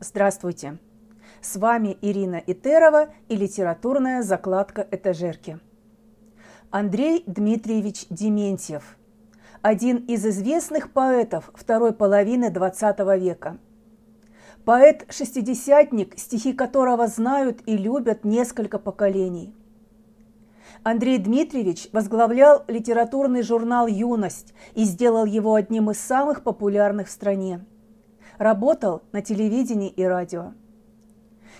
Здравствуйте! С вами Ирина Итерова и литературная закладка «Этажерки». Андрей Дмитриевич Дементьев – один из известных поэтов второй половины XX века. Поэт-шестидесятник, стихи которого знают и любят несколько поколений. Андрей Дмитриевич возглавлял литературный журнал «Юность» и сделал его одним из самых популярных в стране. Работал на телевидении и радио.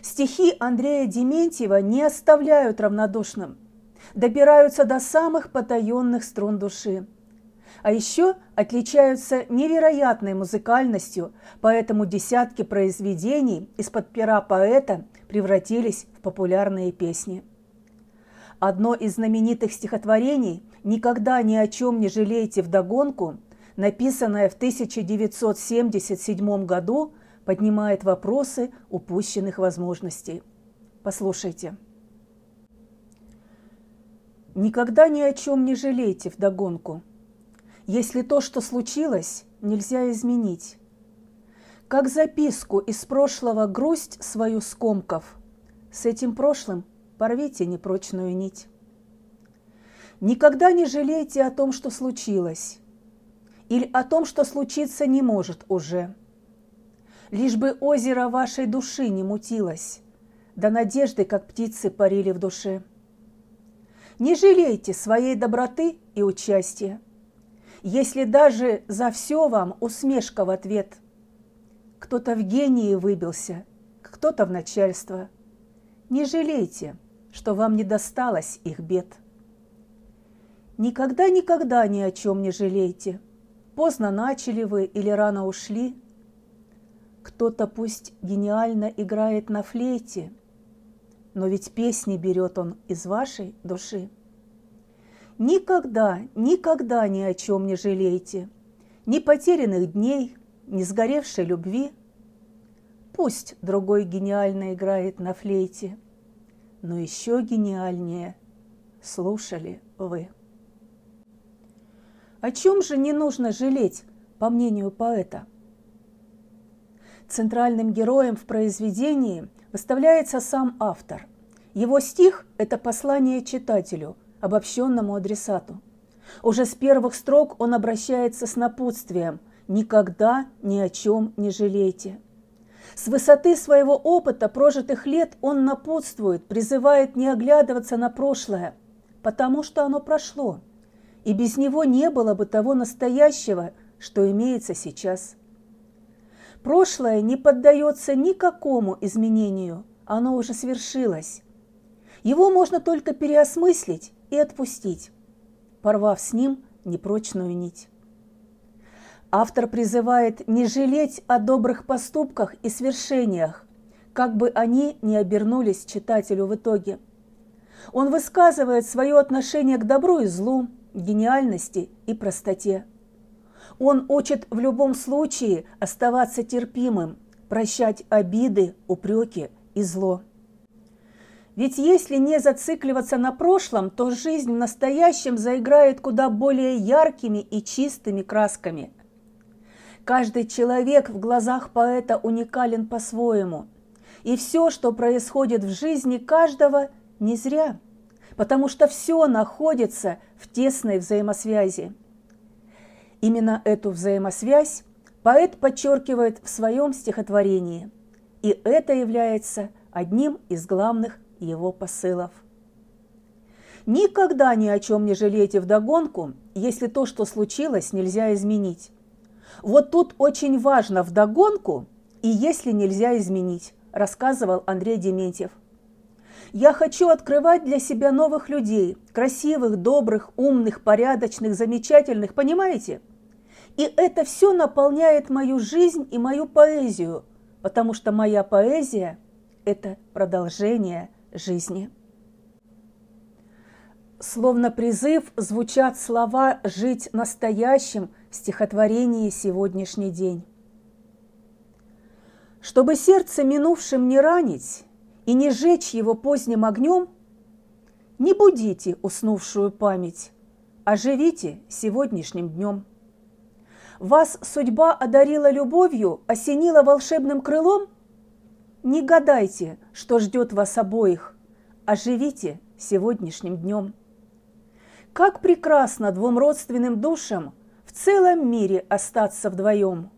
Стихи Андрея Дементьева не оставляют равнодушным, добираются до самых потаенных струн души. А еще отличаются невероятной музыкальностью, поэтому десятки произведений из-под пера поэта превратились в популярные песни. Одно из знаменитых стихотворений «Никогда ни о чем не жалейте вдогонку», написанное в 1977 году, поднимает вопросы упущенных возможностей. Послушайте. Никогда ни о чем не жалейте вдогонку. Если то, что случилось, нельзя изменить. Как записку из прошлого грусть свою скомков, с этим прошлым порвите непрочную нить. Никогда не жалейте о том, что случилось, или о том, что случиться не может уже. Лишь бы озеро вашей души не мутилось, да надежды, как птицы, парили в душе. Не жалейте своей доброты и участия, если даже за все вам усмешка в ответ. Кто-то в гении выбился, кто-то в начальство. Не жалейте – что вам не досталось их бед. Никогда-никогда ни о чем не жалейте. Поздно начали вы или рано ушли. Кто-то пусть гениально играет на флейте, но ведь песни берет он из вашей души. Никогда, никогда ни о чем не жалейте, ни потерянных дней, ни сгоревшей любви. Пусть другой гениально играет на флейте – но еще гениальнее слушали вы. О чем же не нужно жалеть, по мнению поэта? Центральным героем в произведении выставляется сам автор. Его стих – это послание читателю, обобщенному адресату. Уже с первых строк он обращается с напутствием «Никогда ни о чем не жалейте». С высоты своего опыта прожитых лет он напутствует, призывает не оглядываться на прошлое, потому что оно прошло, и без него не было бы того настоящего, что имеется сейчас. Прошлое не поддается никакому изменению, оно уже свершилось. Его можно только переосмыслить и отпустить, порвав с ним непрочную нить. Автор призывает не жалеть о добрых поступках и свершениях, как бы они ни обернулись читателю в итоге. Он высказывает свое отношение к добру и злу, гениальности и простоте. Он учит в любом случае оставаться терпимым, прощать обиды, упреки и зло. Ведь если не зацикливаться на прошлом, то жизнь в настоящем заиграет куда более яркими и чистыми красками – Каждый человек в глазах поэта уникален по-своему. И все, что происходит в жизни каждого, не зря, потому что все находится в тесной взаимосвязи. Именно эту взаимосвязь поэт подчеркивает в своем стихотворении, и это является одним из главных его посылов. Никогда ни о чем не жалейте вдогонку, если то, что случилось, нельзя изменить. Вот тут очень важно вдогонку и если нельзя изменить, рассказывал Андрей Дементьев. Я хочу открывать для себя новых людей, красивых, добрых, умных, порядочных, замечательных, понимаете? И это все наполняет мою жизнь и мою поэзию, потому что моя поэзия – это продолжение жизни. Словно призыв звучат слова «жить настоящим» в стихотворении «Сегодняшний день». Чтобы сердце минувшим не ранить и не жечь его поздним огнем, не будите уснувшую память, а живите сегодняшним днем. Вас судьба одарила любовью, осенила волшебным крылом? Не гадайте, что ждет вас обоих, а живите сегодняшним днем. Как прекрасно двум родственным душам в целом мире остаться вдвоем.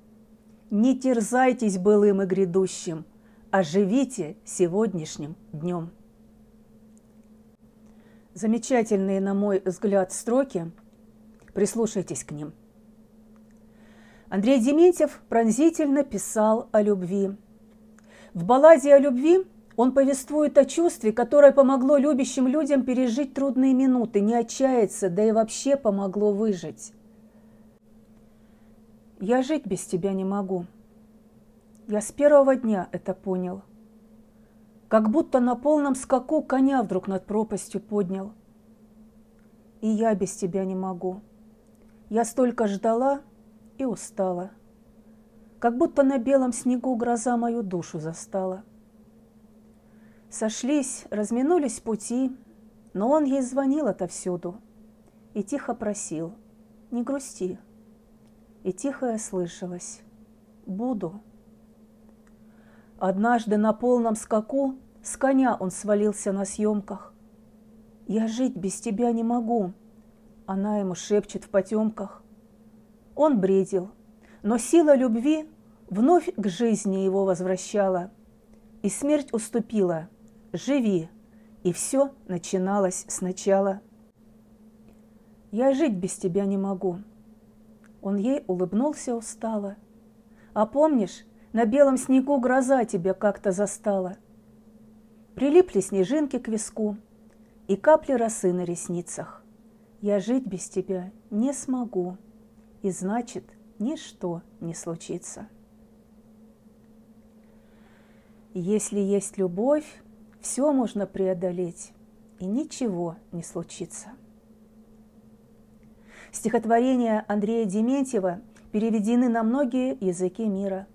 Не терзайтесь былым и грядущим, а живите сегодняшним днем. Замечательные, на мой взгляд, строки. Прислушайтесь к ним. Андрей Дементьев пронзительно писал о любви. В балладе о любви он повествует о чувстве, которое помогло любящим людям пережить трудные минуты, не отчаяться, да и вообще помогло выжить. «Я жить без тебя не могу. Я с первого дня это понял. Как будто на полном скаку коня вдруг над пропастью поднял. И я без тебя не могу. Я столько ждала, и устала. Как будто на белом снегу гроза мою душу застала. Сошлись, разминулись пути, но он ей звонил отовсюду и тихо просил «Не грусти». И тихо я слышалась «Буду». Однажды на полном скаку с коня он свалился на съемках. «Я жить без тебя не могу», она ему шепчет в потемках. Он бредил, но сила любви вновь к жизни его возвращала. И смерть уступила. Живи. И все начиналось сначала. Я жить без тебя не могу. Он ей улыбнулся устало. А помнишь, на белом снегу гроза тебя как-то застала. Прилипли снежинки к виску и капли росы на ресницах. Я жить без тебя не смогу и значит, ничто не случится. Если есть любовь, все можно преодолеть, и ничего не случится. Стихотворения Андрея Дементьева переведены на многие языки мира.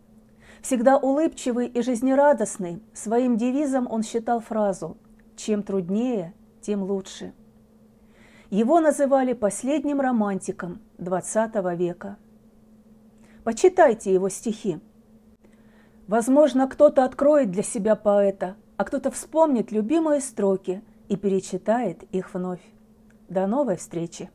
Всегда улыбчивый и жизнерадостный, своим девизом он считал фразу «Чем труднее, тем лучше». Его называли последним романтиком XX века. Почитайте его стихи. Возможно, кто-то откроет для себя поэта, а кто-то вспомнит любимые строки и перечитает их вновь. До новой встречи!